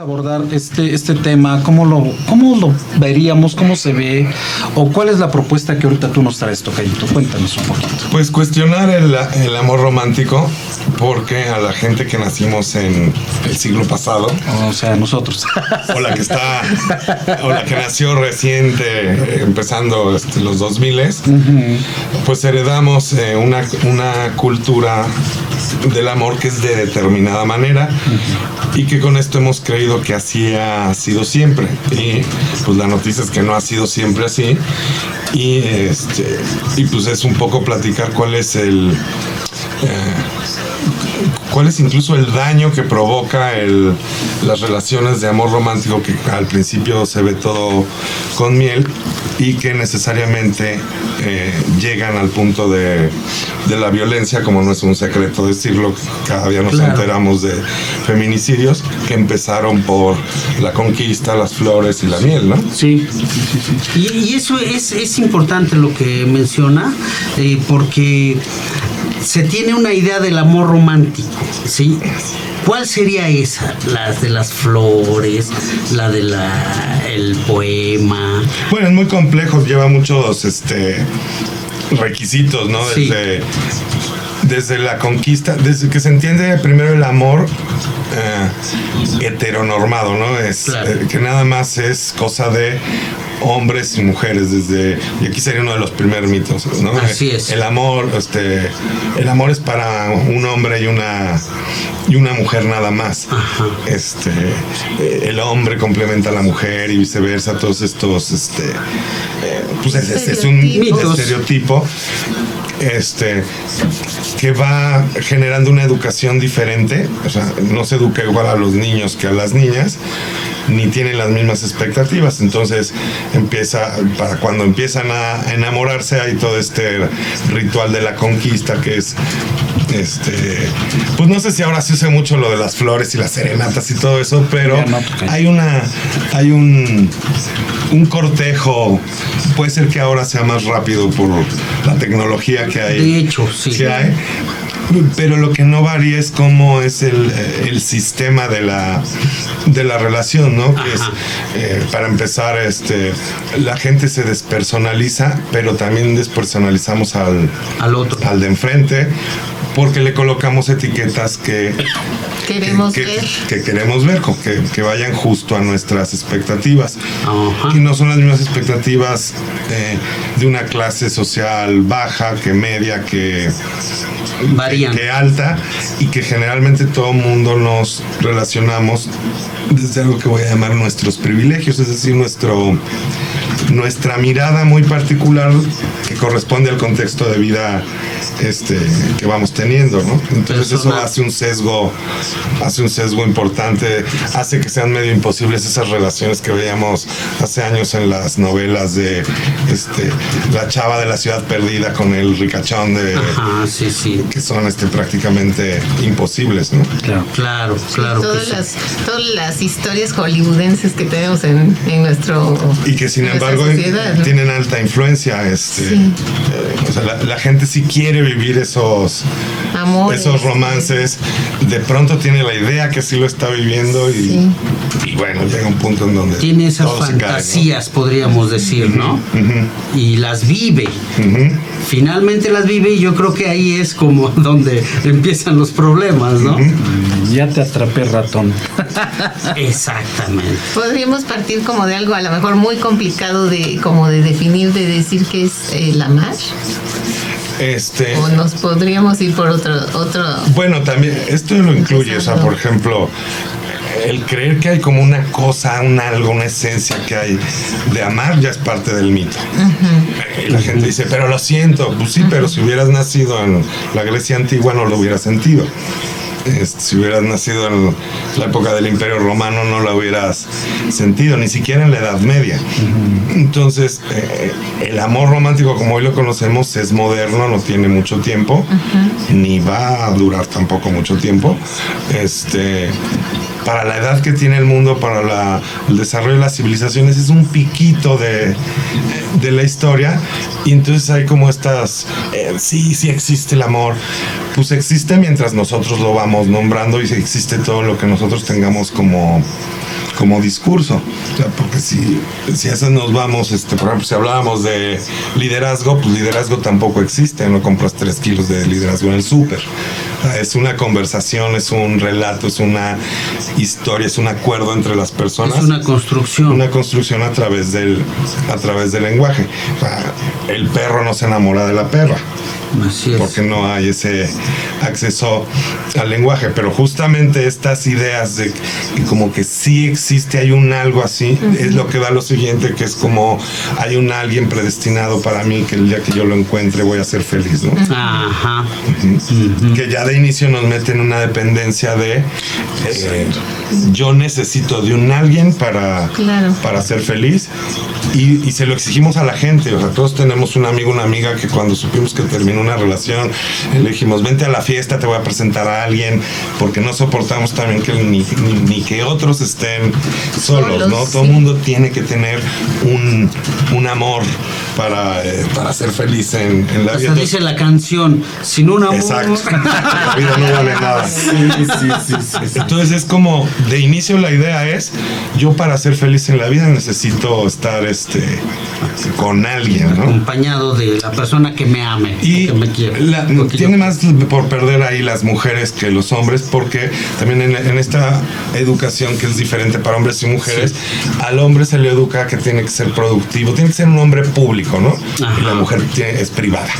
abordar este, este tema? ¿Cómo lo, ¿Cómo lo veríamos? ¿Cómo se ve? ¿O cuál es la propuesta que ahorita tú nos traes, Tocayito? Cuéntanos un poquito. Pues cuestionar el, el amor romántico, porque a la gente que nacimos en el siglo pasado, O sea, nosotros. o la que está, o la que nació reciente, empezando este, los 2000 pues heredamos eh, una, una cultura del amor que es de determinada manera y que con esto hemos creído que así ha sido siempre. Y pues la noticia es que no ha sido siempre así. Y este y pues es un poco platicar cuál es el eh, cuál es incluso el daño que provoca el, las relaciones de amor romántico que al principio se ve todo con miel y que necesariamente eh, llegan al punto de, de la violencia, como no es un secreto decirlo, cada día nos Claro. enteramos de feminicidios que empezaron por la conquista, las flores y la miel, ¿no? Sí, Y, y eso es, es importante lo que menciona, eh, porque se tiene una idea del amor romántico, ¿sí? ¿Cuál sería esa? Las de las flores, la de la el poema. Bueno, es muy complejo, lleva muchos este requisitos, ¿no? Sí. Desde, desde la conquista, desde que se entiende primero el amor eh, heteronormado, ¿no? Es Claro. eh, que nada más es cosa de hombres y mujeres desde y aquí sería uno de los primeros mitos no Así es. el amor este el amor es para un hombre y una y una mujer nada más Ajá. este eh, el hombre complementa a la mujer y viceversa todos estos este pues es, es- es un estereotipo este que va generando una educación diferente. O sea no se educa igual a los niños que a las niñas ni tienen las mismas expectativas. Entonces empieza para cuando empiezan a enamorarse hay todo este ritual de la conquista que es este pues no sé si ahora se usa mucho lo de las flores y las serenatas y todo eso pero hay una hay un un cortejo puede ser que ahora sea más rápido por la tecnología que hay. De hecho, sí. que hay pero lo que no varía es cómo es el, eh, el sistema de la de la relación, ¿no? Que es, eh, para empezar, este, la gente se despersonaliza, pero también despersonalizamos al, Al otro. al de enfrente, porque le colocamos etiquetas que Queremos que, ver. que queremos ver, que, que vayan justo a nuestras expectativas. Ajá. Y no son las mismas expectativas eh, de una clase social baja, que media, que, Varían. que alta, y que generalmente todo mundo nos relacionamos desde algo que voy a llamar nuestros privilegios, es decir, nuestro nuestra mirada muy particular que corresponde al contexto de vida este que vamos teniendo, ¿no? Entonces eso hace un sesgo, hace un sesgo importante, hace que sean medio imposibles esas relaciones que veíamos hace años en las novelas de este la chava de la ciudad perdida con el ricachón de Ajá, sí, sí. que son este prácticamente imposibles, ¿no? Claro, claro, claro. que todas, sí. las, todas las historias hollywoodenses que tenemos en, en nuestro y que sin nuestra embargo sociedad, ¿no? tienen alta influencia este Sí. eh, o sea la, la gente sí quiere vivir esos Amores. esos romances de pronto tiene la idea que sí lo está viviendo y, Sí. y bueno llega un punto en donde Tiene esas fantasías, podríamos decir, ¿no? Y las vive. Finalmente las vive y yo creo que ahí es como donde empiezan los problemas, ¿no? Ya te atrapé ratón. Exactamente. Podríamos partir como de algo a lo mejor muy complicado de como de definir, de decir qué es el amar. este O nos podríamos ir por otro, otro. Bueno, también esto lo incluye, o sea, por ejemplo, el creer que hay como una cosa, un algo, una esencia que hay de amar ya es parte del mito. Y la gente dice, pero lo siento, pues sí, pero si hubieras nacido en la Grecia antigua no lo hubieras sentido. Este, si hubieras nacido en la época del Imperio Romano no lo hubieras sentido, ni siquiera en la Edad Media. Entonces, eh, el amor romántico como hoy lo conocemos es moderno, no tiene mucho tiempo, ni va a durar tampoco mucho tiempo. Este, para la edad que tiene el mundo, para el desarrollo de las civilizaciones, es un piquito de, de la historia. Y entonces hay como estas, eh, sí, sí existe el amor, pues existe mientras nosotros lo vamos nombrando y existe todo lo que nosotros tengamos como como discurso. Porque si, si a eso nos vamos, este, por ejemplo, si hablábamos de liderazgo, pues liderazgo tampoco existe, no compras tres kilos de liderazgo en el súper. Es una conversación, es un relato, es una historia, es un acuerdo entre las personas Es una construcción. una construcción a través del a través del lenguaje. O sea, el perro no se enamora de la perra Así es. porque no hay ese acceso al lenguaje, pero justamente estas ideas de que como que sí existe, hay un algo así, es lo que da lo siguiente, que es como hay un alguien predestinado para mí que el día que yo lo encuentre voy a ser feliz, ¿no? Ajá. que ya de inicio nos mete en una dependencia de eh, yo necesito de un alguien para, Claro. para ser feliz y, y se lo exigimos a la gente. O sea, todos tenemos un amigo, una amiga que cuando supimos que terminó una relación, le dijimos, vente a la fiesta, te voy a presentar a alguien, porque no soportamos también que ni, ni- ni que otros estén solos, Solos, ¿no? Todo el mundo tiene que tener un, un amor para, eh, para ser feliz en, en la vida. Dice la canción, sin un amor. Exacto. La vida no vale nada. Sí, sí, sí, sí. Entonces es como, de inicio la idea es, yo para ser feliz en la vida necesito estar este con alguien, ¿no? acompañado de la persona que me ame, Y que me quiera. la- Porque tiene yo- más por perder ahí las mujeres que los hombres, porque también en, en esta educación que es diferente para hombres y mujeres, al hombre se le educa que tiene que ser productivo, tiene que ser un hombre público, ¿no? Ajá. Y la mujer tiene- es privada.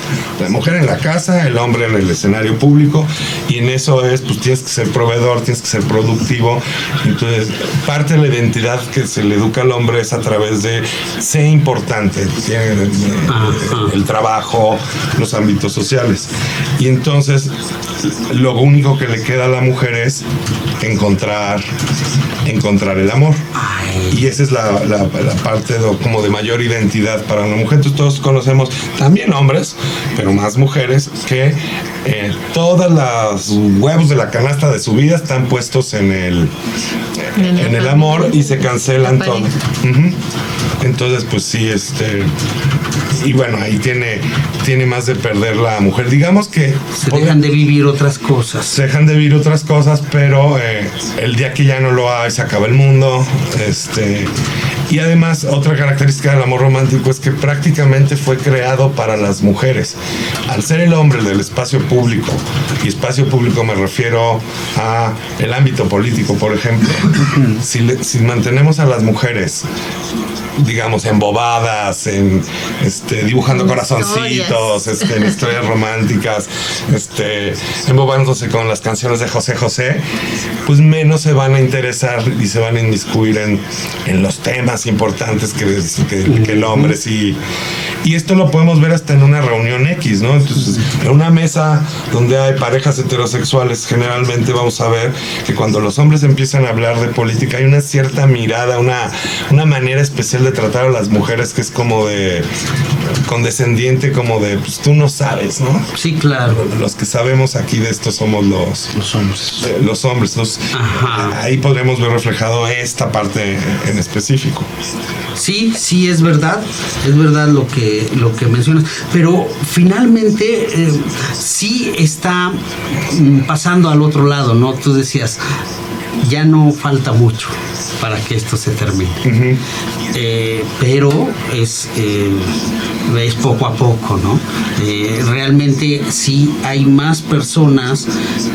La mujer en la casa, el hombre en el escenario público, y en eso es, pues tienes que ser proveedor, tienes que ser productivo. Entonces, parte de la identidad que se le educa al hombre es a través de ser importante, tiene, eh, el trabajo, los ámbitos sociales. Y entonces lo único que le queda a la mujer es encontrar, encontrar el amor. Y esa es la, la- la parte de- como de mayor identidad para una mujer. Entonces todos conocemos también hombres, pero más mujeres, que eh, todas las huevos de la canasta de su vida están puestos en el, En el amor y se cancelan La todo. Entonces, pues sí, este. Y bueno, ahí tiene, tiene más de perder la mujer. Digamos que se dejan de vivir otras cosas. se dejan de vivir otras cosas, pero eh, el día que ya no lo hay, se acaba el mundo. Este, y además, otra característica del amor romántico es que prácticamente fue creado para las mujeres. Al ser el hombre del espacio público, y espacio público me refiero a el ámbito político, por ejemplo, si, si mantenemos a las mujeres digamos, embobadas, en este, dibujando En corazoncitos, este, en historias románticas, este, embobándose con las canciones de José José, pues menos se van a interesar y se van a inmiscuir en, en los temas importantes que, que- que el hombre sí. Y esto lo podemos ver hasta en una reunión X, ¿no? Entonces, en una mesa donde hay parejas heterosexuales, generalmente vamos a ver que cuando los hombres empiezan a hablar de política hay una cierta mirada, una, una manera especial de tratar a las mujeres que es como de condescendiente, como de, pues tú no sabes, ¿no? Sí, claro. Los que sabemos aquí de esto somos los, Los hombres. eh, los hombres. Entonces, Ajá. ahí podremos ver reflejado esta parte en específico. Sí, sí es verdad, es verdad lo que lo que mencionas, pero finalmente eh, sí está mm, pasando al otro lado, ¿no? Tú decías, ya no falta mucho para que esto se termine, Eh, pero es eh, es poco a poco, ¿no? Eh, realmente sí hay más personas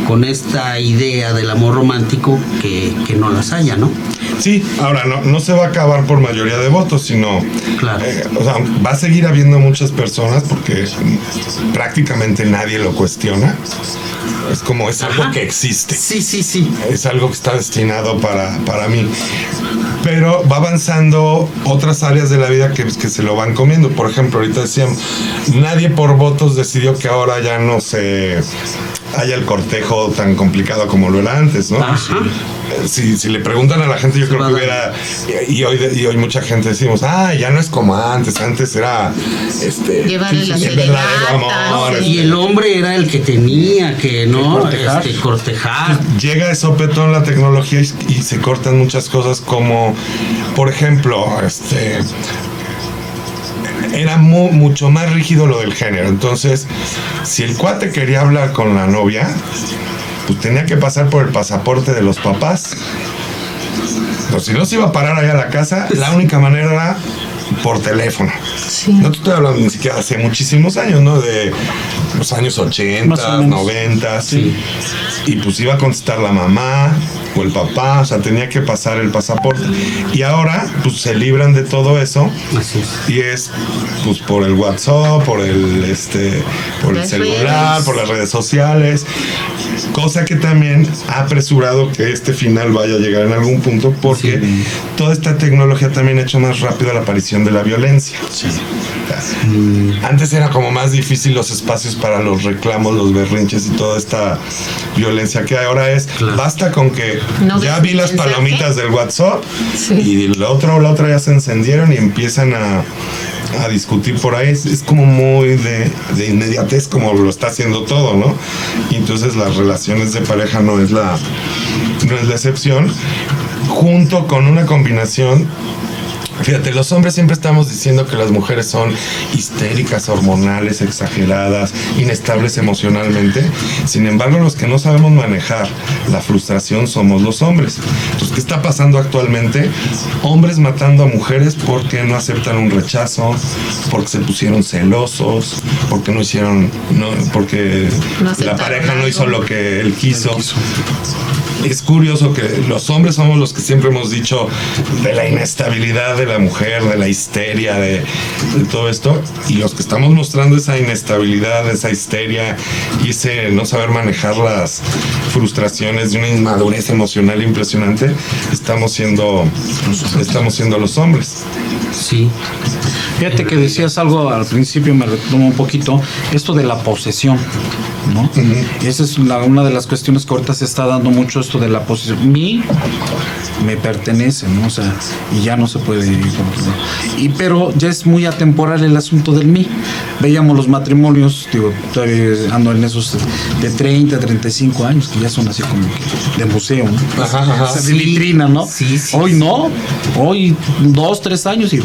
con esta idea del amor romántico que, que no las haya, ¿no? Sí, ahora no, no se va a acabar por mayoría de votos, sino Claro. o sea, va a seguir habiendo muchas personas porque prácticamente nadie lo cuestiona. Es como es algo que existe. Sí, sí, sí. es algo que está destinado para, para mí. Pero va avanzando otras áreas de la vida que, que se lo van comiendo. Por ejemplo, ahorita decíamos, nadie por votos decidió que ahora ya no se haya el cortejo tan complicado como lo era antes, ¿no? Ajá. Si, si le preguntan a la gente, yo creo que hubiera. Y hoy, y hoy mucha gente decimos, ah, ya no es como antes. Antes era. Este, Llevarle la el verdadero amor. sí. este, Y el hombre era el que tenía que, ¿no? cortejar. Este, cortejar. llega sopetón la tecnología y, y se cortan muchas cosas como, por ejemplo, este era mu- mucho más rígido lo del género. Entonces, si el cuate quería hablar con la novia, pues tenía que pasar por el pasaporte de los papás. Pues si no se iba a parar allá a la casa, la única manera era por teléfono. Sí. No te estoy hablando ni siquiera hace muchísimos años, ¿no? De los años 80, Más o menos. 90. Y pues iba a contestar la mamá o el papá, o sea, tenía que pasar el pasaporte. Y ahora, pues se libran de todo eso. Así es. Y es pues por el WhatsApp, por el este, por el celular, por las redes sociales. Cosa que también ha apresurado que este final vaya a llegar en algún punto porque Sí. toda esta tecnología también ha hecho más rápido la aparición de la violencia. Antes era como más difícil los espacios para los reclamos, los berrinches y toda esta violencia que ahora es. Claro. Basta con que No ya vi las palomitas del WhatsApp Sí. y el otro o la otra ya se encendieron y empiezan a, a discutir por ahí. Es, es como muy de, de inmediatez como lo está haciendo todo, ¿no? Y entonces las relaciones de pareja no es la, no es la excepción. Junto con una combinación Fíjate, los hombres siempre estamos diciendo que las mujeres son histéricas, hormonales, exageradas, inestables emocionalmente. Sin embargo, los que no sabemos manejar la frustración somos los hombres. Entonces, ¿qué está pasando actualmente? Hombres matando a mujeres porque no aceptan un rechazo, porque se pusieron celosos, porque no hicieron, no, porque No la pareja no hizo lo que él quiso. Es curioso que los hombres somos los que siempre hemos dicho de la inestabilidad de la mujer, de la histeria, de, todo esto, y los que estamos mostrando esa inestabilidad, esa histeria y ese no saber manejar las frustraciones de una inmadurez emocional impresionante, estamos siendo, estamos siendo los hombres. Sí. Fíjate que decías algo al principio, me retomo un poquito, esto de la posesión, ¿no? Esa es la- una de las cuestiones que ahorita se está dando mucho, esto de la posesión. Mi me pertenece, ¿no? O sea, y ya no se puede controlar. Y pero ya es muy atemporal el asunto del mí. Veíamos los matrimonios, digo, todavía ando en esos de 30, 35 años, que ya son así como de museo, ¿no? Ajá, ajá. De Sí. vitrina, ¿no? Sí, sí, Hoy no, hoy dos, tres años y.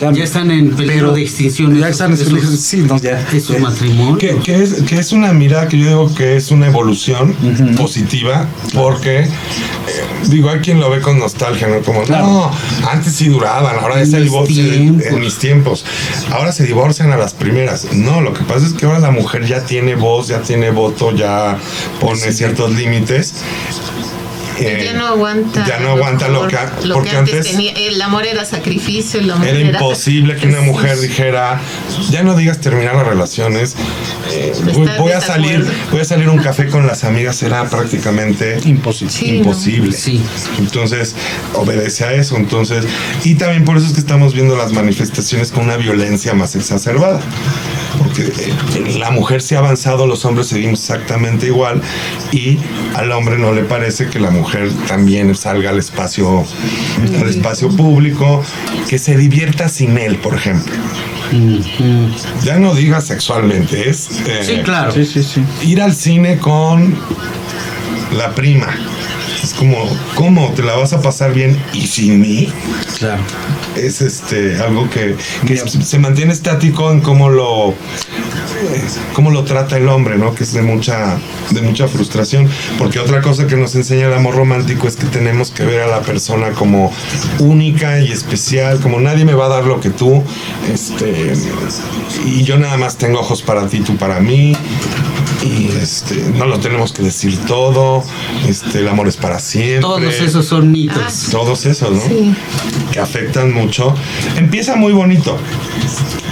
Ya están en peligro de extinción. ya están esos- esos, sí, no, ya. esos ya. matrimonios. Que, que es, que es una mirada que yo digo que es una evolución positiva, porque, eh, digo, hay quien lo ve con nostalgia, ¿no? Como, Claro. no, antes sí duraban, ahora En se mis divorcian tiempos. en mis tiempos. Ahora se divorcian a las primeras. No, lo que pasa es que ahora la mujer ya tiene voz, ya tiene voto, ya pone ciertos límites. Eh, ya no aguanta. ya no aguanta lo mejor que- lo porque que antes, antes- tenía. El amor era sacrificio, el amor Era imposible que una mujer dijera, ya no digas terminar las relaciones, eh, voy, a salir, voy a salir un café con las amigas, será prácticamente Imposible. Sí, imposible. Sí. Entonces, obedece a eso. Entonces, y también por eso es que estamos viendo las manifestaciones con una violencia más exacerbada. La mujer se ha avanzado, los hombres seguimos exactamente igual y al hombre no le parece que la mujer también salga al espacio, al espacio público, que se divierta sin él, por ejemplo. Ya no diga sexualmente, es eh, Sí, claro. Sí, sí, sí. ir al cine con la prima. Es como, ¿cómo te la vas a pasar bien y sin mí? Claro. Es este algo que, que se mantiene estático en cómo lo cómo lo trata el hombre, ¿no? Que es de mucha de mucha frustración, porque otra cosa que nos enseña el amor romántico es que tenemos que ver a la persona como única y especial, como nadie me va a dar lo que tú, este y yo nada más tengo ojos para ti, tú para mí. Y este, no lo tenemos que decir todo, este, el amor es para siempre. Todos esos son mitos. Todos esos, ¿no? Sí. Que afectan mucho. Empieza muy bonito,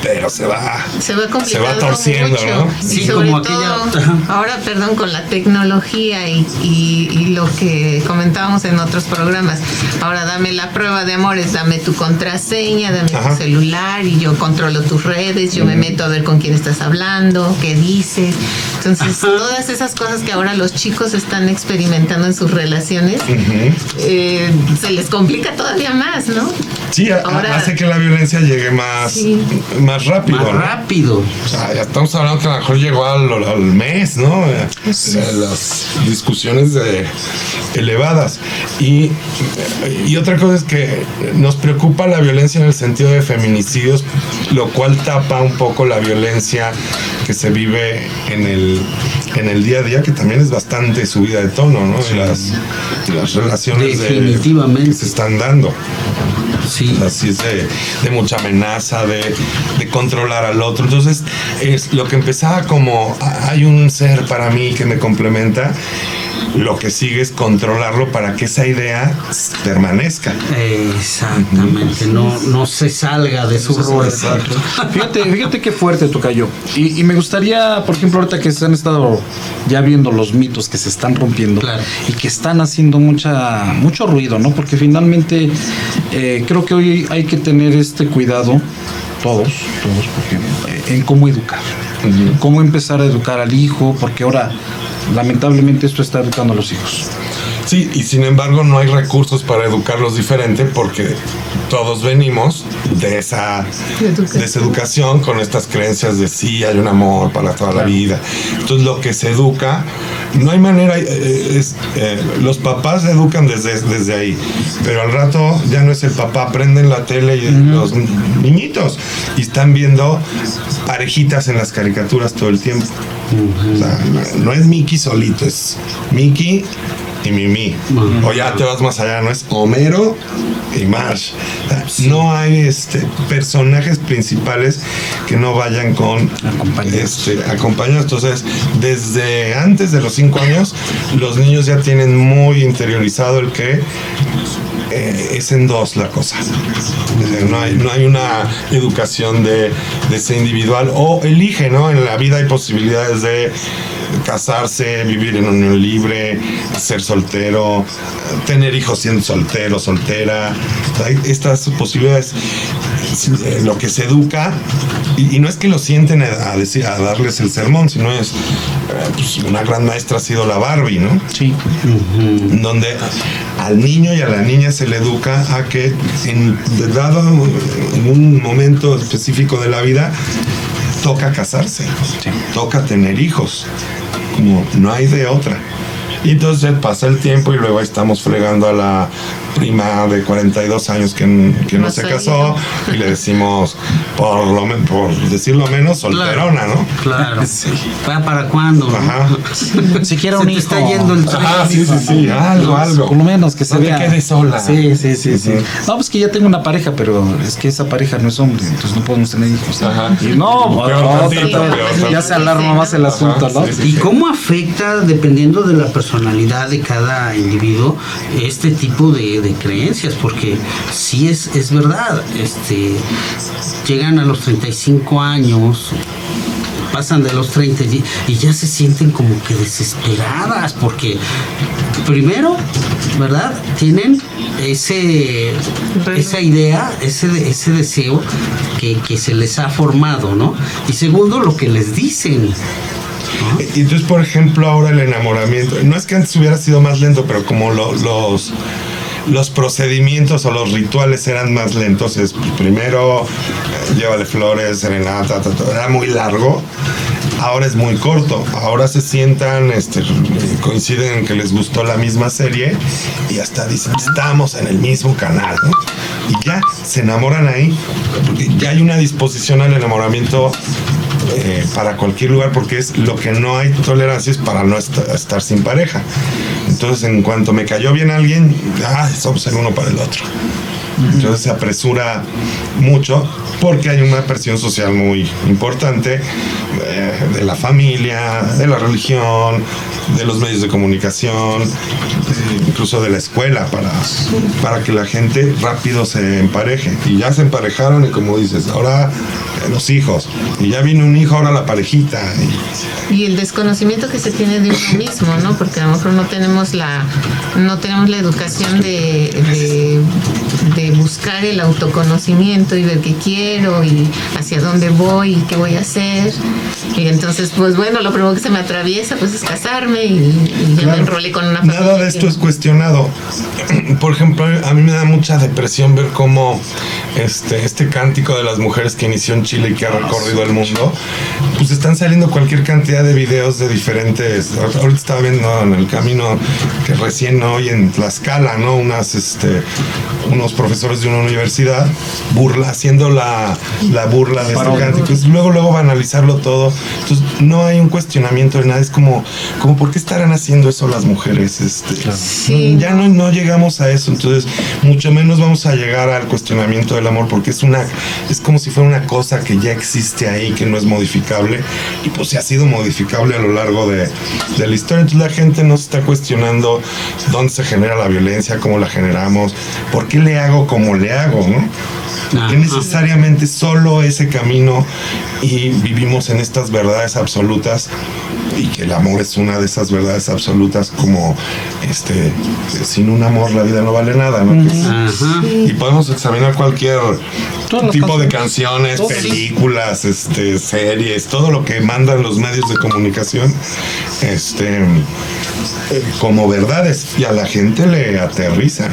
pero se va. Se va complicando Se va torciendo, mucho. ¿no? Y Sí, sobre como todo, ahora, perdón, con la tecnología y, y- y lo que comentábamos en otros programas. Ahora dame la prueba de amores, dame tu contraseña, dame Ajá. tu celular y yo controlo tus redes, yo me meto a ver con quién estás hablando, qué dices. Entonces, todas esas cosas que ahora los chicos están experimentando en sus relaciones, eh, se les complica todavía más, ¿no? Sí, Ahora- hace que la violencia llegue más, Sí. más rápido. Más ¿no? rápido. O sea, ya estamos hablando que a lo mejor llegó al, al mes, ¿no? Eh, Las discusiones de- elevadas. Y, y otra cosa es que nos preocupa la violencia en el sentido de feminicidios, lo cual tapa un poco la violencia que se vive en el, en el día a día, que también es bastante subida de tono, ¿no? Y las, y las relaciones de- Definitivamente. que se están dando. Sí. Así es de, de mucha amenaza, de, de controlar al otro. Entonces, es lo que empezaba como "Ah, hay un ser para mí que me complementa, lo que sigue es controlarlo para que esa idea permanezca. Exactamente, no, no se salga de su rol. Fíjate, fíjate qué fuerte tocayo. Y, y me gustaría, por ejemplo, ahorita que se han estado ya viendo los mitos que se están rompiendo Claro. y que están haciendo mucha, mucho ruido, ¿no? Porque finalmente eh, creo que hoy hay que tener este cuidado, todos, todos, porque, eh, en cómo educar. Cómo empezar a educar al hijo, porque ahora lamentablemente esto está educando a los hijos. Sí, y sin embargo no hay recursos para educarlos diferente porque todos venimos de esa, Educación. de esa educación con estas creencias de sí, hay un amor para toda la vida. Entonces lo que se educa, no hay manera, eh, es, eh, los papás educan desde, desde ahí, pero al rato ya no es el papá, prenden la tele y los niñitos y están viendo parejitas en las caricaturas todo el tiempo. O sea, no, no es Mickey solito, es Mickey y Mimi. O ya te vas más allá, no es Homero y Marsh. No hay este, personajes principales que no vayan con Acompañados. este, acompañados. Entonces, desde antes de los cinco años, los niños ya tienen muy interiorizado el que eh, es en dos la cosa. No hay, no hay una educación de, de ser individual o elige, ¿no? En la vida hay posibilidades de casarse, vivir en unión libre, ser soltero, tener hijos siendo soltero, soltera. Hay estas posibilidades. Eh, Lo que se educa, y, y no es que lo sienten a, decir, a darles el sermón, sino es, eh, pues, una gran maestra ha sido la Barbie, ¿no? Sí. donde al niño y a la niña se le educa a que en dado en un momento específico de la vida toca casarse, toca tener hijos, como no hay de otra. Y entonces pasa el tiempo y luego ahí estamos fregando a la prima de 42 años que, que no, se casó y le decimos, por, lo, por decirlo menos, solterona, ¿no? Claro. ¿Para, para cuándo? no? Ajá. Siquiera un te hijo. está yendo el tren. Ajá, sí, sí, sí, algo, algo. Por lo menos que se No te vea. quedes sola. Sí, sí, sí, sí. Ujú. No, pues que ya tengo una pareja, pero es que esa pareja no es hombre, entonces no podemos tener hijos. Ajá. Y no, tantito, vez. peor ya se alarma más el asunto, Ajá, ¿no? sí, sí. ¿Y cómo afecta, dependiendo de la personalidad de cada individuo, este tipo de, de creencias? Porque sí es, es verdad, este, llegan a los 35 años, pasan de los 30 y, y ya se sienten como que desesperadas, porque primero, ¿verdad? Tienen ese esa idea, ese, ese deseo que, que se les ha formado, ¿no? Y segundo, lo que les dicen. Y entonces, por ejemplo, ahora el enamoramiento, no es que antes hubiera sido más lento, pero como lo- los, los procedimientos o los rituales eran más lentos, es primero eh, llévale flores, serenata, ta, ta, era muy largo. Ahora es muy corto. Ahora se sientan, este, coinciden en que les gustó la misma serie y hasta dicen, estamos en el mismo canal, ¿no? Y ya se enamoran ahí, ya hay una disposición al enamoramiento eh, para cualquier lugar porque es lo que no hay tolerancia es para no est- estar sin pareja. Entonces, en cuanto me cayó bien alguien, ah, somos el uno para el otro. Entonces se apresura mucho porque hay una presión social muy importante eh, de la familia, de la religión, de los medios de comunicación, incluso de la escuela, para, para que la gente rápido se empareje. Y ya se emparejaron y como dices, ahora los hijos. Y ya viene un hijo, ahora la parejita. Y, el desconocimiento que se tiene de uno mismo, ¿no? Porque a lo mejor no tenemos la, no tenemos la educación de, de, buscar el autoconocimiento y ver qué quiero y hacia dónde voy y qué voy a hacer. Y entonces, pues bueno, lo primero que se me atraviesa pues es casarme y, ya me enrolé con una Nada de esto es cuestionado. Por ejemplo, a mí me da mucha depresión ver cómo este, este cántico de las mujeres que inició en Chile y que ha recorrido el mundo, pues están saliendo cualquier cantidad de videos de diferentes. Ahorita estaba viendo en el camino que recién hoy en Tlaxcala, ¿no? Unas, este, unos profesores de una universidad burla, haciendo la, la burla de este cántico. luego, luego va a analizarlo todo. Entonces, no hay un cuestionamiento de nada. Es como, como ¿por qué estarán haciendo eso las mujeres? Este, Ya no, no llegamos a eso. Entonces, mucho menos vamos a llegar al cuestionamiento del amor, porque es una, es como si fuera una cosa que ya existe ahí, que no es modificable, y pues se ha sido modificable a lo largo de, de la historia. Entonces la gente no se está cuestionando dónde se genera la violencia, cómo la generamos, por qué le hago como le hago, ¿no? Porque necesariamente solo ese camino y vivimos en estas verdades absolutas y que el amor es una de esas verdades absolutas como este sin un amor la vida no vale nada ¿no? y podemos examinar cualquier tipo de canciones películas este series todo lo que mandan los medios de comunicación este como verdades y a la gente le aterriza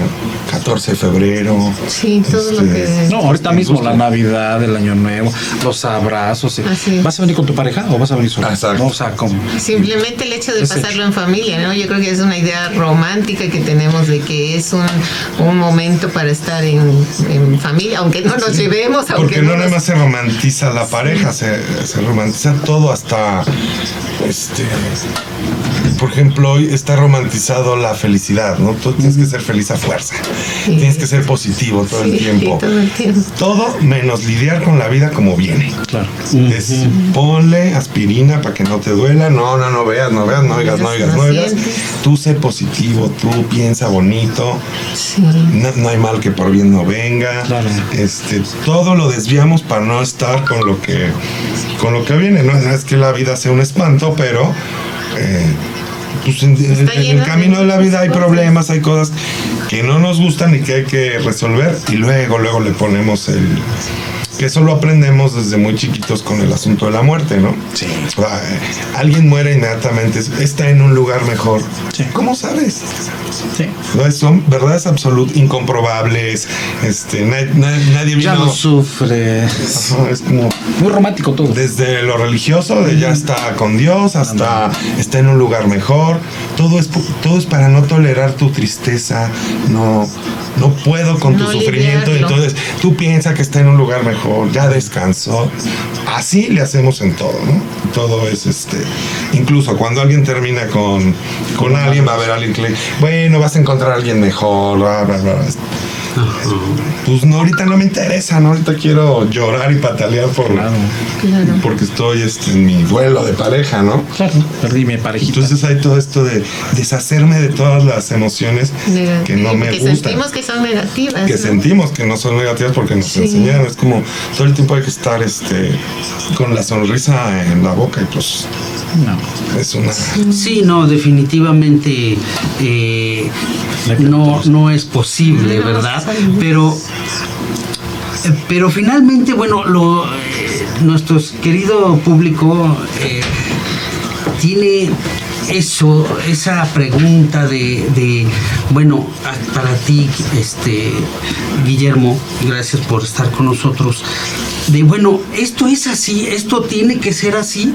14 de febrero sí todo lo este, que no ahorita mismo la navidad el año nuevo los abrazos vas a venir con tu pareja o vas a venir solo Exacto. o sea como Simplemente el hecho de pasarlo en familia, ¿no? Yo creo que es una idea romántica que tenemos de que es un, un momento para estar en, familia, aunque no nos llevemos. Porque no, nada más se romantiza la pareja, se, se romantiza todo hasta este por ejemplo, hoy está romantizado la felicidad, ¿no? Tú tienes que ser feliz a fuerza. Tienes que ser positivo todo, el tiempo. todo menos lidiar con la vida como viene. Claro. ponle aspirina para que no te duela. No, no, no veas, no veas, no oigas, no oigas, no oigas. Tú sé positivo, tú piensa bonito. No, hay mal que por bien no venga. Este, todo lo desviamos para no estar con lo que con lo que viene. No, no es que la vida sea un espanto, pero eh, pues en, el camino de la vida hay problemas, hay cosas que no nos gustan y que hay que resolver y luego, luego le ponemos el, que eso lo aprendemos desde muy chiquitos con el asunto de la muerte, ¿no? Sí. alguien muere inmediatamente, está en un lugar mejor. Sí. ¿Cómo sabes? Sí. Son verdades absolutas, incomprobables. Este, nadie, nadie Ya no sufre. es como. Muy romántico todo. Desde lo religioso, de ya está con Dios, hasta está en un lugar mejor. Todo es, todo es para no tolerar tu tristeza. No, no puedo con tu sufrimiento. Entonces, tú piensas que está en un lugar mejor ya descansó. Así le hacemos en todo, ¿no? Todo es este. Incluso cuando alguien termina con, con alguien, va a haber alguien que le. Bueno, vas a encontrar a alguien mejor, bla, bla, bla. Pues no, ahorita no me interesa, ¿no? Ahorita quiero llorar y patalear por, porque estoy este, en mi duelo de pareja, ¿no? Claro, perdí mi parejita. Entonces hay todo esto de deshacerme de todas las emociones que no me que gustan. Que sentimos que son negativas. Que sentimos que no son negativas porque nos enseñaron. Es como todo el tiempo hay que estar este, con la sonrisa en la boca y pues no. Es una. Sí, no, definitivamente eh, no, no es posible, ¿verdad? Pero, pero finalmente, bueno, lo, eh, nuestro querido público eh, tiene eso, esa pregunta de, de, bueno, para ti, este, Guillermo, gracias por estar con nosotros, de bueno, esto es así, esto tiene que ser así,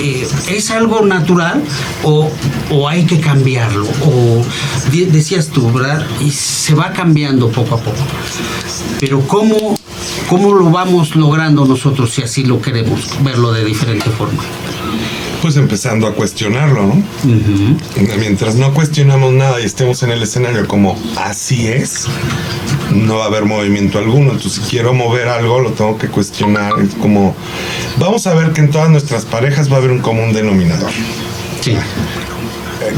eh, ¿es algo natural o, hay que cambiarlo? O decías tú, ¿verdad? Y se va cambiando poco a poco. Pero ¿cómo, cómo lo vamos logrando nosotros si así lo queremos, verlo de diferente forma? Pues empezando a cuestionarlo, ¿no? Mientras no cuestionamos nada y estemos en el escenario como así es, no va a haber movimiento alguno. Entonces, si quiero mover algo, lo tengo que cuestionar. Es como, vamos a ver que en todas nuestras parejas va a haber un común denominador. Sí.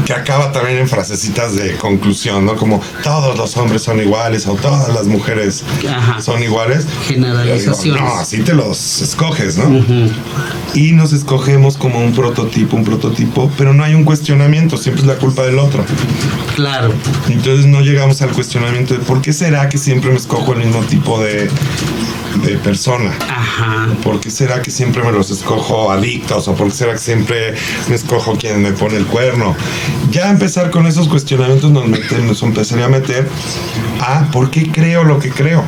Que acaba también en frasecitas de conclusión, ¿no? Como todos los hombres son iguales o todas las mujeres Ajá. son iguales. Generalizaciones. Digo, no, así te los escoges, ¿no? Y nos escogemos como un prototipo, un prototipo, pero no hay un cuestionamiento, siempre es la culpa del otro. Claro. Entonces no llegamos al cuestionamiento de por qué será que siempre me escojo el mismo tipo de, de persona. Ajá. ¿Por qué será que siempre me los escojo adictos? ¿O por qué será que siempre me escojo quien me pone el cuerno? Ya empezar con esos cuestionamientos nos, meten- nos empezaría a meter a por qué creo lo que creo.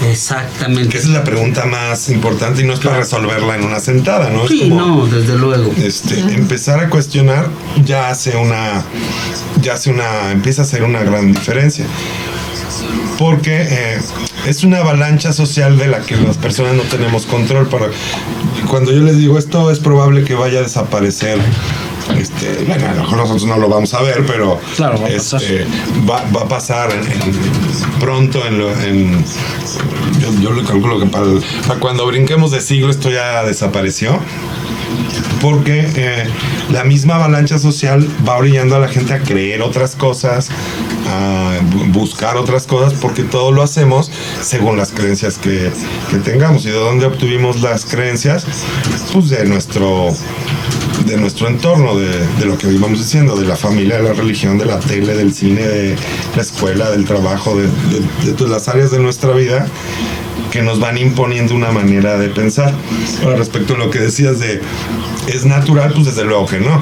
Que Exactamente. esa es la pregunta más importante y no es para resolverla en una sentada, ¿no? Es Sí, como, no, desde luego. este, empezar a cuestionar ya hace una, ya hace una, empieza a hacer una gran diferencia. Porque eh, es una avalancha social de la que las personas no tenemos control. Para, cuando yo les digo esto es probable que vaya a desaparecer. Este, bueno, a lo mejor nosotros no lo vamos a ver, pero Claro, va a pasar. este, va, va a pasar en- en- pronto en, lo- en- yo, yo le calculo que para cuando brinquemos de siglo esto ya desapareció porque eh, la misma avalancha social va orillando a la gente a creer otras cosas, a bu- buscar otras cosas, porque todo lo hacemos según las creencias que, que tengamos. ¿Y de dónde obtuvimos las creencias? Pues de nuestro de nuestro entorno, de, de lo que íbamos diciendo, de la familia, de la religión, de la tele, del cine, de la escuela, del trabajo, de, de- de las áreas de nuestra vida que nos van imponiendo una manera de pensar. Ahora, respecto a lo que decías de es natural, pues desde luego que no.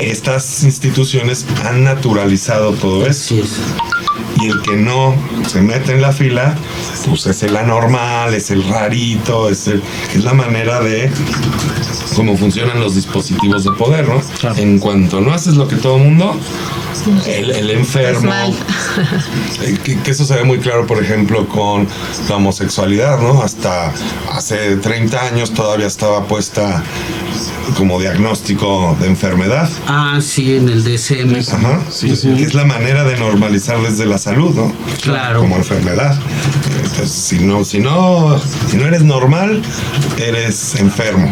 Estas instituciones han naturalizado todo eso. Y el que no se mete en la fila, pues es el anormal, es el rarito, es, el- es la manera de cómo funcionan los dispositivos de poder, ¿no? Claro. En cuanto no haces lo que todo el mundo, el, el enfermo, mal. eh, que, que eso se ve muy claro, por ejemplo, con la homosexualidad, ¿no? Hasta hace 30 años todavía estaba puesta como diagnóstico de enfermedad. Ah, sí, en el DSM. Ajá. Sí, sí. Que es la manera de normalizar desde la salud, ¿no? Claro. Como enfermedad. Entonces, si no, si no, si no eres normal, eres enfermo.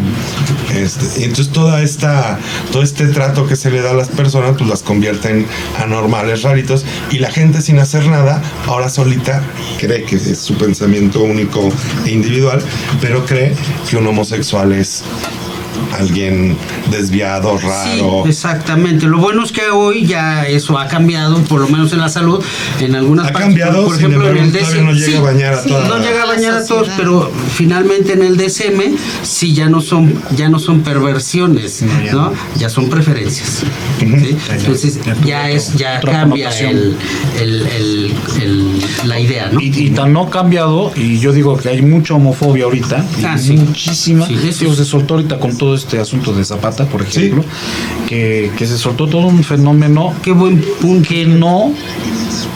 Este, y entonces toda esta, todo este trato que se le da a las personas, pues las convierte en anormales, raritos, y la gente sin hacer nada, ahora solita cree que es su pensamiento único e individual, pero cree que un homosexual es alguien desviado, raro. Sí, exactamente. Lo bueno es que hoy ya eso ha cambiado, por lo menos en la salud, en algunas Ha partes. cambiado, por sin ejemplo, en el no llega a bañar a sí, toda no llega a bañar a todos, pero finalmente en el DSM sí ya no son ya no son perversiones, No, ya ¿no? Ya son preferencias. ¿sí? Entonces ya es ya cambia el, el- el- el- la idea, ¿no? Y, y tan no cambiado, y yo digo que hay mucha homofobia ahorita, Ah, sí. muchísima. Sí, eso se soltó ahorita con todo este asunto de Zapata, por ejemplo, que, que se soltó todo un fenómeno Qué buen punto. que no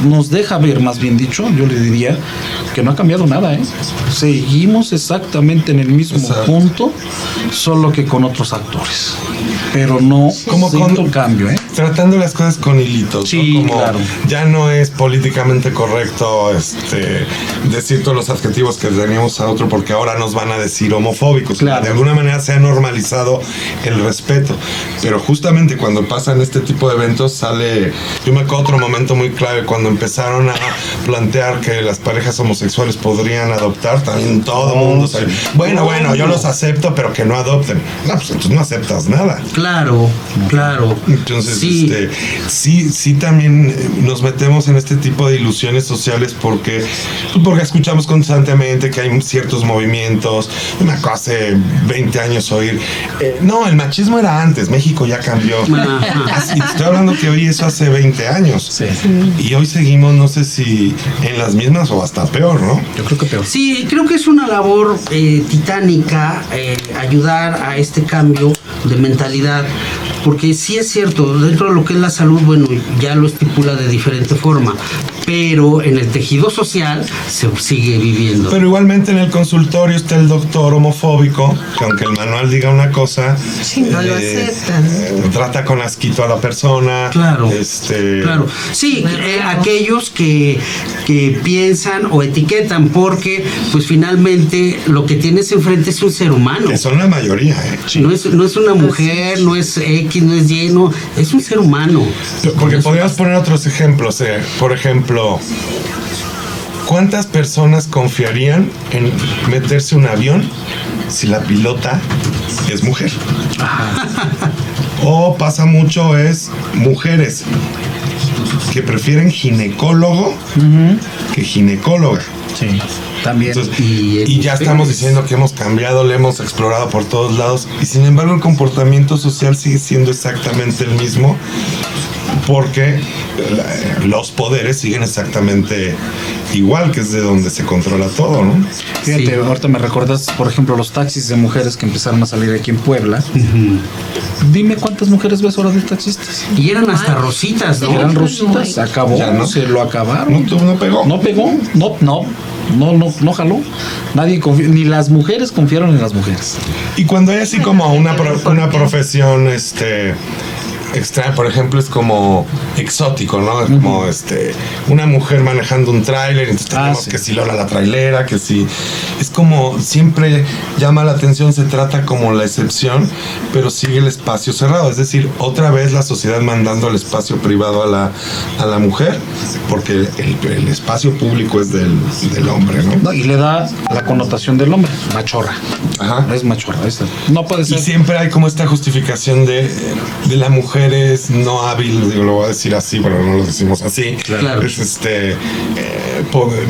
nos deja ver, más bien dicho, yo le diría que no ha cambiado nada, ¿eh? Seguimos exactamente en el mismo Exacto. punto, solo que con otros actores. Pero no Como con- un cambio, ¿eh? Tratando las cosas con hilitos. ¿no? Sí, Como claro. Ya no es políticamente correcto este, decir todos los adjetivos que teníamos a otro porque ahora nos van a decir homofóbicos. Claro. De alguna manera se ha normalizado el respeto. Pero justamente cuando pasan este tipo de eventos sale... Yo me acuerdo otro momento muy clave cuando empezaron a plantear que las parejas homosexuales podrían adoptar. También todo el Oh, mundo salió, Bueno, bueno, yo los acepto, pero que no adopten. No, pues entonces no aceptas nada. Claro, claro. Entonces, sí. Este, sí, sí también eh, nos metemos en este tipo de ilusiones sociales porque, pues, porque escuchamos constantemente que hay ciertos movimientos. Me acuerdo hace 20 años oír, eh, no, el machismo era antes, México ya cambió. Así, estoy hablando que hoy eso hace 20 años. Sí. Y hoy seguimos, no sé si en las mismas o hasta peor, ¿no? Yo creo que peor. Sí, creo que es una labor eh, titánica eh, ayudar a este cambio de mentalidad, porque sí es cierto, dentro de lo que es la salud, bueno, ya lo estipula de diferente forma, pero en el tejido social se sigue viviendo. Pero igualmente en el consultorio está el doctor homofóbico, que aunque el manual diga una cosa, Sí, no lo aceptan. eh, trata con asquito a la persona. Claro. Este, Claro, sí, eh, aquellos que, que piensan o etiquetan porque pues finalmente lo que tienes enfrente es un ser humano. Que son la mayoría, ¿eh? No es, no es una mujer, no es X, X, no es Y, no, es un ser humano. Porque podríamos poner otros ejemplos. eh, Por ejemplo, ¿cuántas personas confiarían en meterse un avión si la pilota es mujer? O pasa mucho es mujeres que prefieren ginecólogo que ginecóloga. Sí, también. Entonces, Y y, ya estamos diciendo que hemos cambiado, le hemos explorado por todos lados y sin embargo el comportamiento social sigue siendo exactamente el mismo porque la- los poderes siguen exactamente igual, que es de donde se controla todo, ¿no? Fíjate, Sí. ahorita me recordas, por ejemplo, los taxis de mujeres que empezaron a salir aquí en Puebla. Dime cuántas mujeres ves ahora de taxistas. Y eran hasta rositas, ¿no? Eran rositas, acabó, Ya no. se lo acabaron. No, tú no pegó. No pegó, no, no, no, no, no jaló. Nadie confió, ni las mujeres confiaron en las mujeres. Y cuando hay así como una, pro- una profesión, este extraña, por ejemplo, es como exótico, ¿no? Es como este una mujer manejando un tráiler, entonces Ah, tenemos sí. que si Lola la trailera, que si es como siempre llama la atención, se trata como la excepción, pero sigue el espacio cerrado, es decir, otra vez la sociedad mandando el espacio privado a la, a la mujer, porque el, el espacio público es del, del hombre, ¿no? No, y le da la connotación del hombre, machorra. Ajá. Es machorra. es- no puede Y ser. siempre hay como esta justificación de, de la mujer es no hábil, digo, lo voy a decir así, pero no lo decimos así. Claro. Es este eh,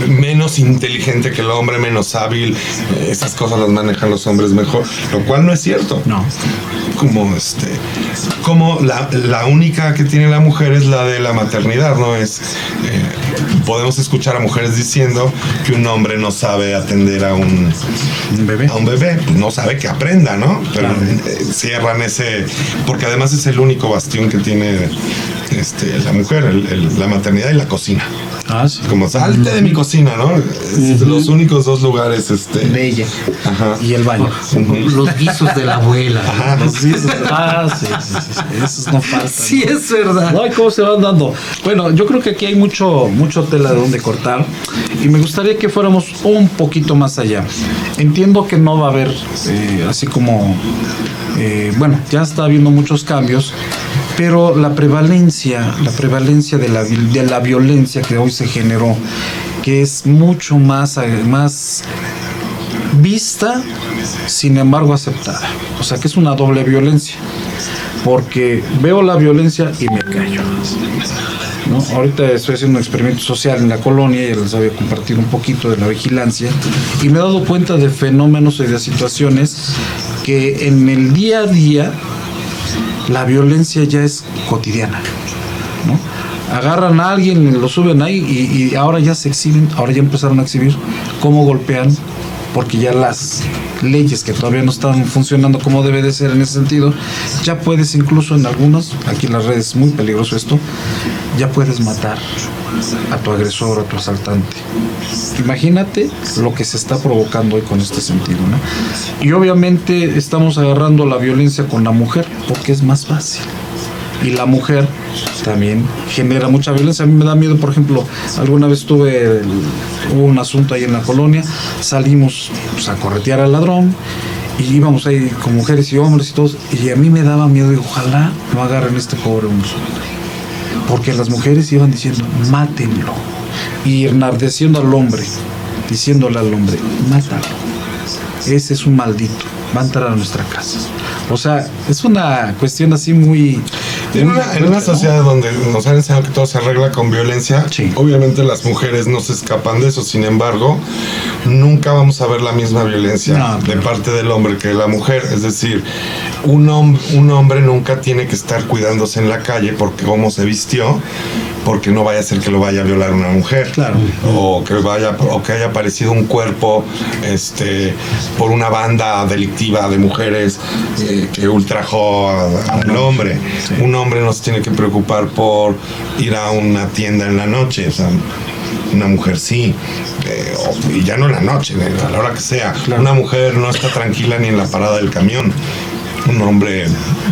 menos inteligente que el hombre, menos hábil. eh, esas cosas las manejan los hombres mejor, lo cual no es cierto. No. Como este, como la, la única que tiene la mujer es la de la maternidad, no es. eh, podemos escuchar a mujeres diciendo que un hombre no sabe atender a un Un bebé. a un bebé, no sabe que aprenda, ¿no? Pero cierran ese, porque además es el único bastión que tiene este, la mujer, el- el- la maternidad y la cocina. Ah, sí. Como salte de mi cocina, ¿no? Es Los únicos dos lugares, este. De ella. Ajá. Y el baño. Los guisos de la abuela. Ajá. Los dices, ah, sí, sí, sí, sí, Esos no faltan. Sí, es verdad. No, ¿y cómo se van dando? Bueno, yo creo que aquí hay mucho, mucho tela de donde cortar y me gustaría que fuéramos un poquito más allá. Entiendo que no va a haber, eh, así como, eh, bueno, ya está habiendo muchos cambios, pero la prevalencia, la prevalencia de la, de la violencia que hoy se generó, que es mucho más, eh, más vista, sin embargo aceptada. O sea que es una doble violencia. Porque veo la violencia y me callo. ¿no? Ahorita estoy haciendo un experimento social en la colonia y les voy a compartir un poquito de la vigilancia. Y me he dado cuenta de fenómenos y de situaciones que en el día a día la violencia ya es cotidiana. ¿no? Agarran a alguien, lo suben ahí y, y ahora ya se exhiben, ahora ya empezaron a exhibir cómo golpean, porque ya las leyes que todavía no están funcionando como debe de ser en ese sentido, ya puedes incluso en algunos, aquí en las redes es muy peligroso esto, ya puedes matar a tu agresor, a tu asaltante. Imagínate lo que se está provocando hoy con este sentido, ¿no? Y obviamente estamos agarrando la violencia con la mujer porque es más fácil. Y la mujer también genera mucha violencia. A mí me da miedo, por ejemplo, alguna vez tuve, hubo un asunto ahí en la colonia, salimos pues, a corretear al ladrón y íbamos ahí con mujeres y hombres y todos, y a mí me daba miedo, y ojalá no agarren este pobre hombre. Porque las mujeres iban diciendo, mátenlo. Y enardeciendo al hombre, diciéndole al hombre, mátalo. Ese es un maldito, va a entrar a nuestra casa. O sea, es una cuestión así muy... En una, en una sociedad donde nos han enseñado que todo se arregla con violencia, Sí. obviamente las mujeres no se escapan de eso. Sin embargo, nunca vamos a ver la misma violencia No, de parte del hombre que de la mujer. Es decir, un, hom- un hombre nunca tiene que estar cuidándose en la calle porque cómo se vistió, porque no vaya a ser que lo vaya a violar una mujer. Claro. O que vaya, o que haya aparecido un cuerpo este, por una banda delictiva de mujeres eh, que ultrajó a- al hombre. Un hombre no se tiene que preocupar por ir a una tienda en la noche. O sea, una mujer sí. eh, y ya no en la noche, a la hora que sea. Claro. Una mujer no está tranquila ni en la parada del camión. Un hombre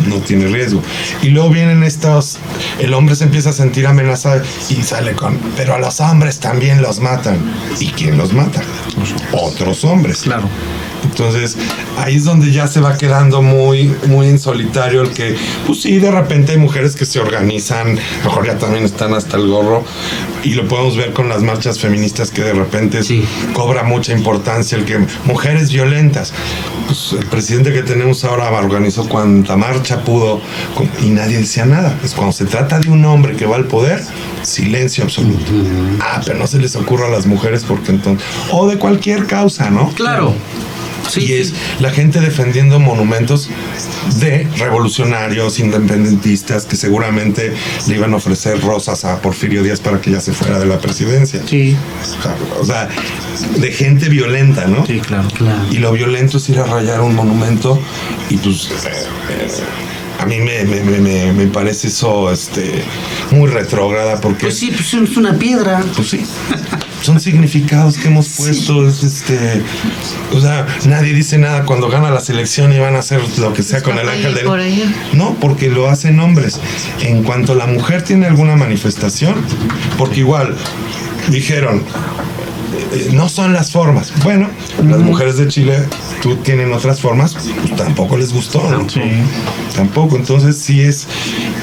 no tiene riesgo. Y luego vienen estos, el hombre se empieza a sentir amenazado y sale con, pero a los hombres también los matan. ¿Y quién los mata? Otros hombres. Claro. Entonces, ahí es donde ya se va quedando muy, muy en solitario el que, pues sí, de repente hay mujeres que se organizan, mejor ya también están hasta el gorro, y lo podemos ver con las marchas feministas que de repente Sí. cobra mucha importancia el que mujeres violentas. Pues el presidente que tenemos ahora organizó cuanta marcha pudo y nadie decía nada. Es cuando se trata de un hombre que va al poder, silencio absoluto. Ah, pero no se les ocurra a las mujeres porque entonces... O de cualquier causa, ¿no? Claro. Sí, y es sí. la gente defendiendo monumentos de revolucionarios, independentistas, que seguramente le iban a ofrecer rosas a Porfirio Díaz para que ya se fuera de la presidencia. Sí, O sea, de gente violenta, ¿no? sí, claro. Claro. Y lo violento es ir a rayar un monumento y pues eh, eh, mí me, me, me- me- me parece eso este, muy retrógrada porque... Pues sí, pues es una piedra. Pues sí. Son significados que hemos puesto. es, este, o sea, nadie dice nada cuando gana la selección y van a hacer lo que sea con el ángel del. por. No, porque lo hacen hombres. En cuanto la mujer tiene alguna manifestación, porque igual dijeron. eh, No son las formas. Bueno, las mujeres de Chile tú tienen otras formas, pues tampoco les gustó, ¿no? Sí. Tampoco, entonces sí es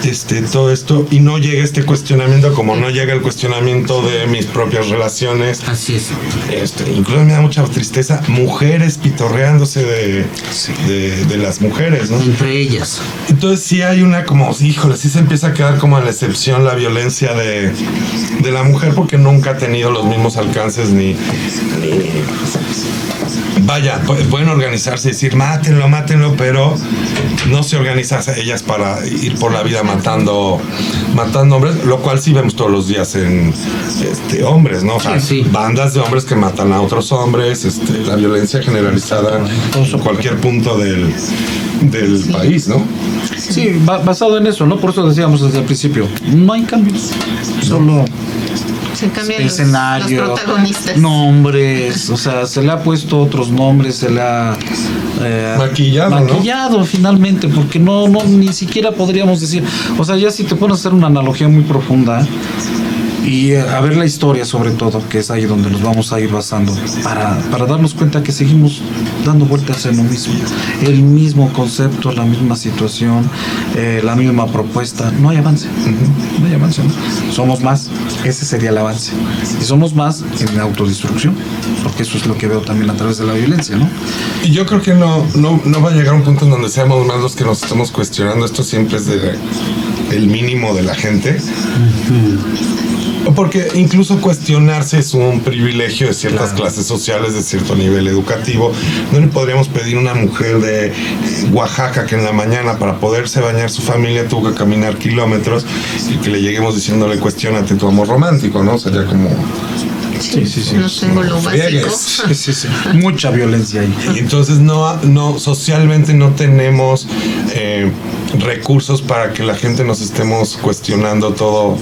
este todo esto y no llega este cuestionamiento como no llega el cuestionamiento de mis propias relaciones. Así es. Este, incluso me da mucha tristeza mujeres pitorreándose de, de, de las mujeres, ¿no? Entre ellas. Entonces sí hay una como, híjole, sí se empieza a quedar como a la excepción la violencia de, de la mujer porque nunca ha tenido los mismos alcances ni... ni- Vaya, pu- pueden organizarse y decir, mátenlo, mátenlo, pero no se organizan ellas para ir por la vida matando, matando hombres, lo cual sí vemos todos los días en este, hombres, ¿no? O sea, Sí, sí. bandas de hombres que matan a otros hombres, este, la violencia generalizada en cualquier punto del, del país, ¿no? Sí, ba- basado en eso, ¿no? Por eso decíamos desde el principio, no hay cambios. Solo Se cambian escenario, los protagonistas. nombres, o sea, se le ha puesto otros nombres, se le ha eh, Maquillado, ¿no? maquillado finalmente, porque no, no, ni siquiera podríamos decir, o sea, ya si te pones a hacer una analogía muy profunda y eh, a ver la historia sobre todo, que es ahí donde nos vamos a ir basando, para, para darnos cuenta que seguimos dando vueltas en lo mismo, el mismo concepto, la misma situación, eh, la misma propuesta, no hay avance, no hay avance, ¿no? somos más, ese sería el avance, y somos más en la autodestrucción, porque eso es lo que veo también a través de la violencia, ¿no? Y yo creo que no, no, no va a llegar un punto en donde seamos más los que nos estamos cuestionando. Esto siempre es de, el mínimo de la gente. Porque incluso cuestionarse es un privilegio de ciertas clases sociales, de cierto nivel educativo. No le podríamos pedir a una mujer de Oaxaca que en la mañana para poderse bañar su familia tuvo que caminar kilómetros y que le lleguemos diciéndole cuestionate tu amor romántico, ¿no? Sería como... Sí, sí, sí. No tengo lo básico. Friegues. Sí, sí, sí. Mucha violencia ahí. Y entonces no, no, socialmente no tenemos eh, recursos para que la gente nos estemos cuestionando todo,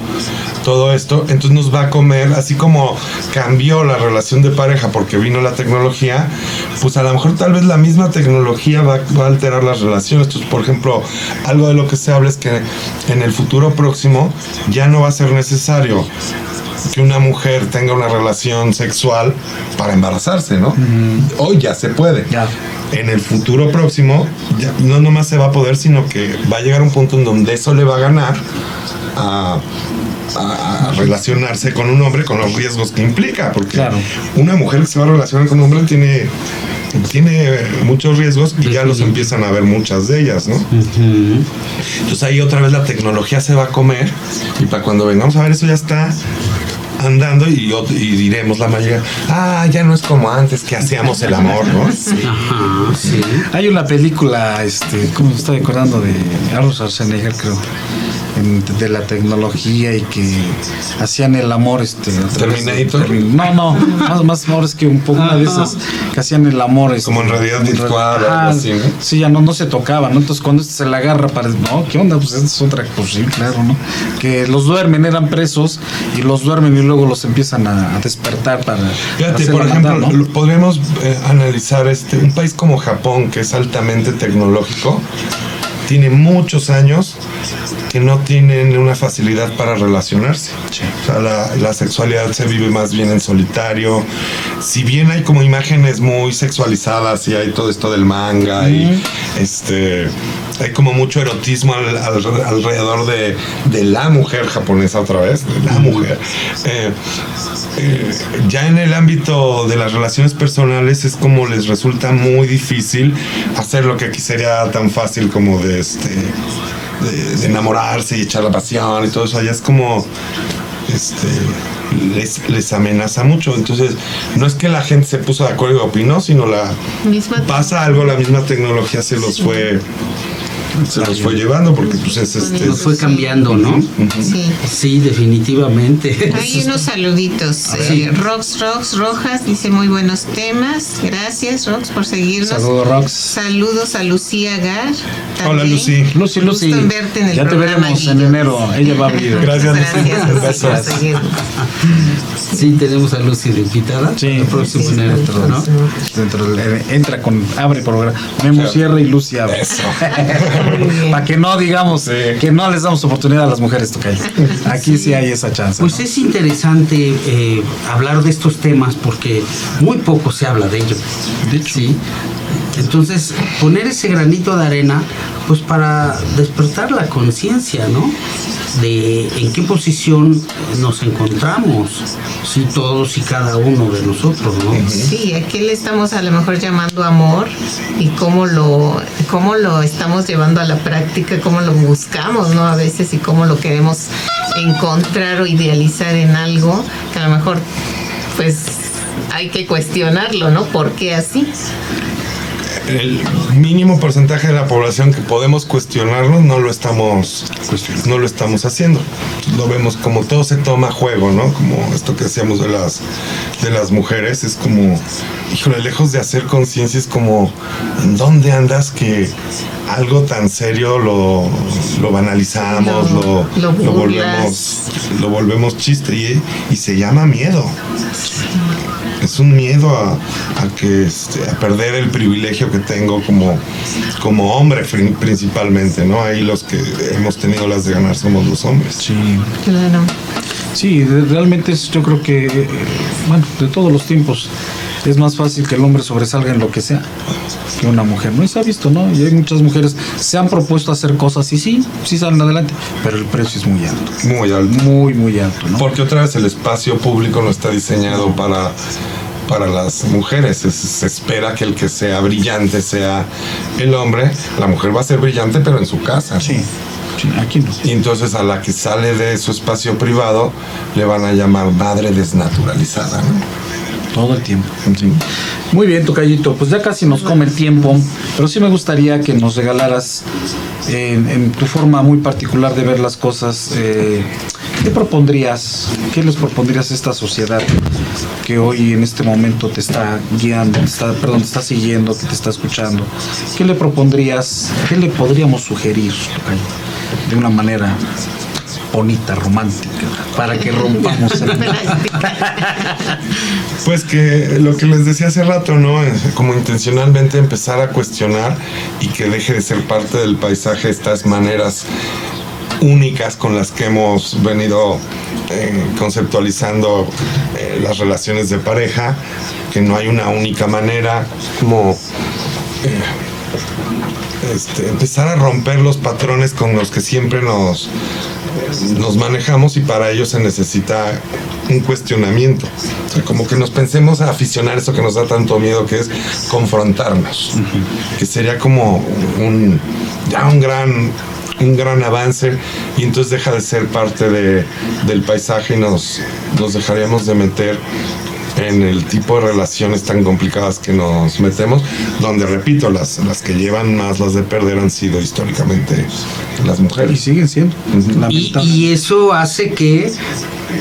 todo esto. Entonces nos va a comer, así como cambió la relación de pareja porque vino la tecnología, pues a lo mejor tal vez la misma tecnología va, va a alterar las relaciones. Entonces, por ejemplo, algo de lo que se habla es que en el futuro próximo ya no va a ser necesario que una mujer tenga una relación sexual para embarazarse, ¿no? Hoy ya se puede. Ya. En el futuro próximo, ya no nomás se va a poder, sino que va a llegar un punto en donde eso le va a ganar a, relacionarse con un hombre con los riesgos que implica. Porque Claro. una mujer que se va a relacionar con un hombre tiene, tiene muchos riesgos y ya los empiezan a ver muchas de ellas, ¿no? Entonces ahí otra vez la tecnología se va a comer y para cuando vengamos a ver eso ya está andando y, y diremos la mayoría, ah, ya no es como antes que hacíamos el amor, ¿no? Ajá, sí. Hay una película, este, ¿cómo me estoy acordando? De Arnold Schwarzenegger, creo. En- de la tecnología y que hacían el amor este Terminator. Termin- no no más más amor es que un poco una de esas que hacían el amor este, Como en realidad virtual así, ¿no? sí ya no no se tocaban ¿no? entonces cuando este se la agarra para no qué onda pues esa es otra pues sí claro no que los duermen eran presos y los duermen y luego los empiezan a, a despertar para Fíjate, por ejemplo, maldad, ¿no? podríamos eh, analizar este un país como Japón, que es altamente tecnológico, tiene muchos años que no tienen una facilidad para relacionarse. O sea, la, la sexualidad se vive más bien en solitario. Si bien hay como imágenes muy sexualizadas y hay todo esto del manga y este hay como mucho erotismo al- al- alrededor de, de la mujer japonesa otra vez, de la mujer. Eh, eh, ya en el ámbito de las relaciones personales es como les resulta muy difícil hacer lo que aquí sería tan fácil como de este de, enamorarse y echar la pasión y todo eso allá es como este les, les amenaza mucho. Entonces no es que la gente se puso de acuerdo y opinó sino la Misma pasa algo la misma tecnología se los fue se los fue llevando porque pues es este Nos fue cambiando, ¿no? Sí. Sí, definitivamente. Hay unos saluditos. Eh, Rox Rox Rojas dice muy buenos temas. Gracias, Rox, por seguirnos. Saludos, Rox. Saludos a Lucía Gar. Hola. Lucy. Lucy, Lucy. Gusto en verte en el ya te veremos en enero. Ella va a venir. Gracias. Gracias, Lucy. Sí, tenemos a Lucy de invitada. Sí. el próximo Sí, enero, el ¿no? Dentro entra con abre programa. Memo cierra y Lucy abre. Eso. Para que no digamos Sí. que no les damos oportunidad a las mujeres tocar. Aquí sí, hay esa chance. Pues ¿no? es interesante eh, hablar de estos temas porque muy poco se habla de ello. ¿sí? Entonces, poner ese granito de arena, pues para despertar la conciencia, ¿no? De en qué posición nos encontramos, sí, todos y cada uno de nosotros, ¿no? Sí, aquí le estamos a lo mejor llamando amor y cómo lo, cómo lo estamos llevando a la práctica, cómo lo buscamos, ¿no? A veces y cómo lo queremos encontrar o idealizar en algo que a lo mejor, pues, hay que cuestionarlo, ¿no? ¿Por qué así? El mínimo porcentaje de la población que podemos cuestionarnos no lo estamos no lo estamos haciendo. Lo vemos como todo se toma a juego no como esto que decíamos de las de las mujeres es como híjole lejos de hacer conciencia es como en dónde andas que algo tan serio lo, lo banalizamos Lo- lo, lo lo burlas. volvemos lo volvemos chiste y, y se llama miedo es un miedo a, a que este, a perder el privilegio que tengo como, como hombre principalmente, ¿no? Ahí los que hemos tenido las de ganar somos los hombres. Sí. Claro. Sí, realmente es, yo creo que, eh, bueno, de todos los tiempos, es más fácil que el hombre sobresalga en lo que sea que una mujer, ¿no? Y se ha visto, ¿no? Y hay muchas mujeres, se han propuesto hacer cosas y sí, sí salen adelante, pero el precio es muy alto, Muy alto. muy, muy alto, ¿no? Porque otra vez el espacio público no está diseñado para, para las mujeres. Se, se espera que el que sea brillante sea el hombre. La mujer va a ser brillante, pero en su casa. Sí, sí, aquí no. Y entonces a la que sale de su espacio privado le van a llamar madre desnaturalizada. ¿no? Todo el tiempo. Muy bien, Tocayito. Pues ya casi nos come el tiempo, pero sí me gustaría que nos regalaras, eh, en tu forma muy particular de ver las cosas, eh, ¿qué propondrías? ¿Qué les propondrías a esta sociedad que hoy en este momento te está guiando, te está, perdón, te está siguiendo, que te está escuchando? ¿Qué le propondrías? ¿Qué le podríamos sugerir? De una manera bonita, romántica, para que rompamos el Pues que lo que les decía hace rato, ¿no? Es Como intencionalmente empezar a cuestionar y que deje de ser parte del paisaje estas maneras únicas con las que hemos venido eh, conceptualizando eh, las relaciones de pareja, que no hay una única manera, como eh, este, empezar a romper los patrones con los que siempre nos, nos manejamos y para ello se necesita un cuestionamiento. O sea, como que nos pensemos a aficionar eso que nos da tanto miedo, que es confrontarnos. Que sería como un, ya un gran, un gran avance y entonces deja de ser parte de, del paisaje y nos, nos dejaríamos de meter en el tipo de relaciones tan complicadas que nos metemos, donde repito, las, las que llevan más las de perder han sido históricamente las Y mujeres. siguen siendo. Y, lamentable. y eso hace que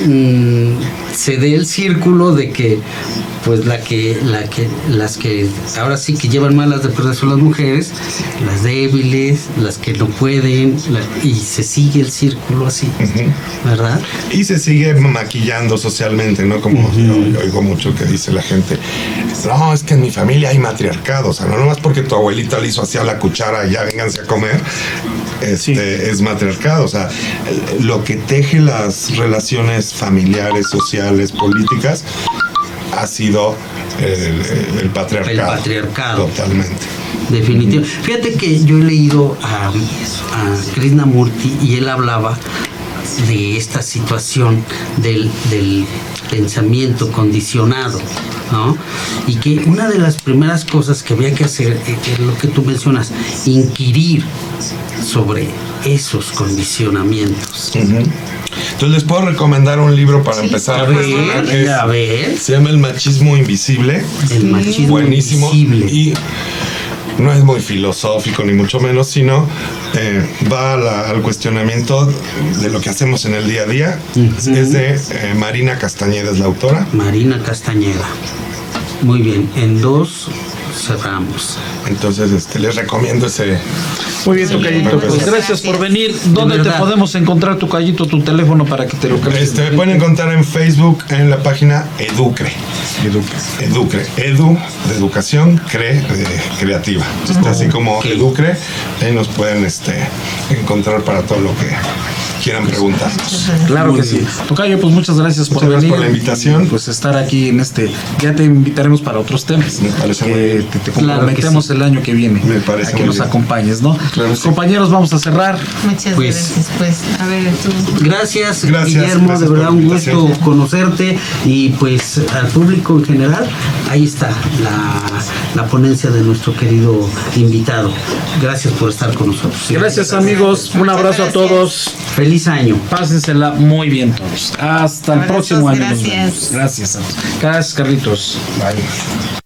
mm, se dé el círculo de que pues la que la que las que ahora sí que llevan malas de perder son las mujeres las débiles las que no pueden la- y se sigue el círculo así verdad Y se sigue maquillando socialmente, ¿no? Como yo, yo oigo mucho que dice la gente, no, es que en mi familia hay matriarcado, o sea, no nomás porque tu abuelita le hizo así a la cuchara y ya vénganse a comer, este, es matriarcado. O sea, lo que teje las relaciones familiares, sociales, políticas, ha sido el, el patriarcado. El patriarcado. Totalmente. Definitivo. Fíjate que yo he leído a, a Krishnamurti y él hablaba de esta situación del, del pensamiento condicionado, ¿no? Y que una de las primeras cosas que había que hacer eh, es lo que tú mencionas, inquirir sobre esos condicionamientos. Entonces les puedo recomendar un libro para empezar A ver, a ver. Se llama El machismo invisible. El machismo Buenísimo. invisible. Y no es muy filosófico ni mucho menos, sino eh, va la- al cuestionamiento de lo que hacemos en el día a día. Es de eh, Marina Castañeda, es la autora. Marina Castañeda. Muy bien, en dos cerramos. Entonces este, les recomiendo ese. Muy bien, Sí, Tocayito. muchas Pues gracias por venir. ¿Dónde te podemos encontrar, Tocayito, tu teléfono para que te lo cambies? Este, me pueden encontrar en Facebook en la página Educre. Educre. Edu de educación, cre de creativa. Está así como. Educre. Ahí nos pueden este, encontrar para todo lo que quieran preguntarnos. Claro que sí. Tocayo, pues muchas gracias por gracias venir. por la invitación. Pues estar aquí en este. Ya te invitaremos para otros temas. Me parece muy que bien. te, te sí. el año que viene. Me parece A que nos bien. acompañes, ¿no? Claro sí. compañeros, vamos a cerrar. Muchas Pues- gracias. Pues, a ver, tú. Gracias, Gracias, Guillermo, gracias de verdad un gusto conocerte y pues al público en general, ahí está la, la ponencia de nuestro querido invitado. Gracias por estar con nosotros. Gracias, amigos. Un abrazo a todos. Feliz año. Pásensela muy bien todos. Hasta el próximo año. gracias. Gracias. Gracias, Carlitos. Bye.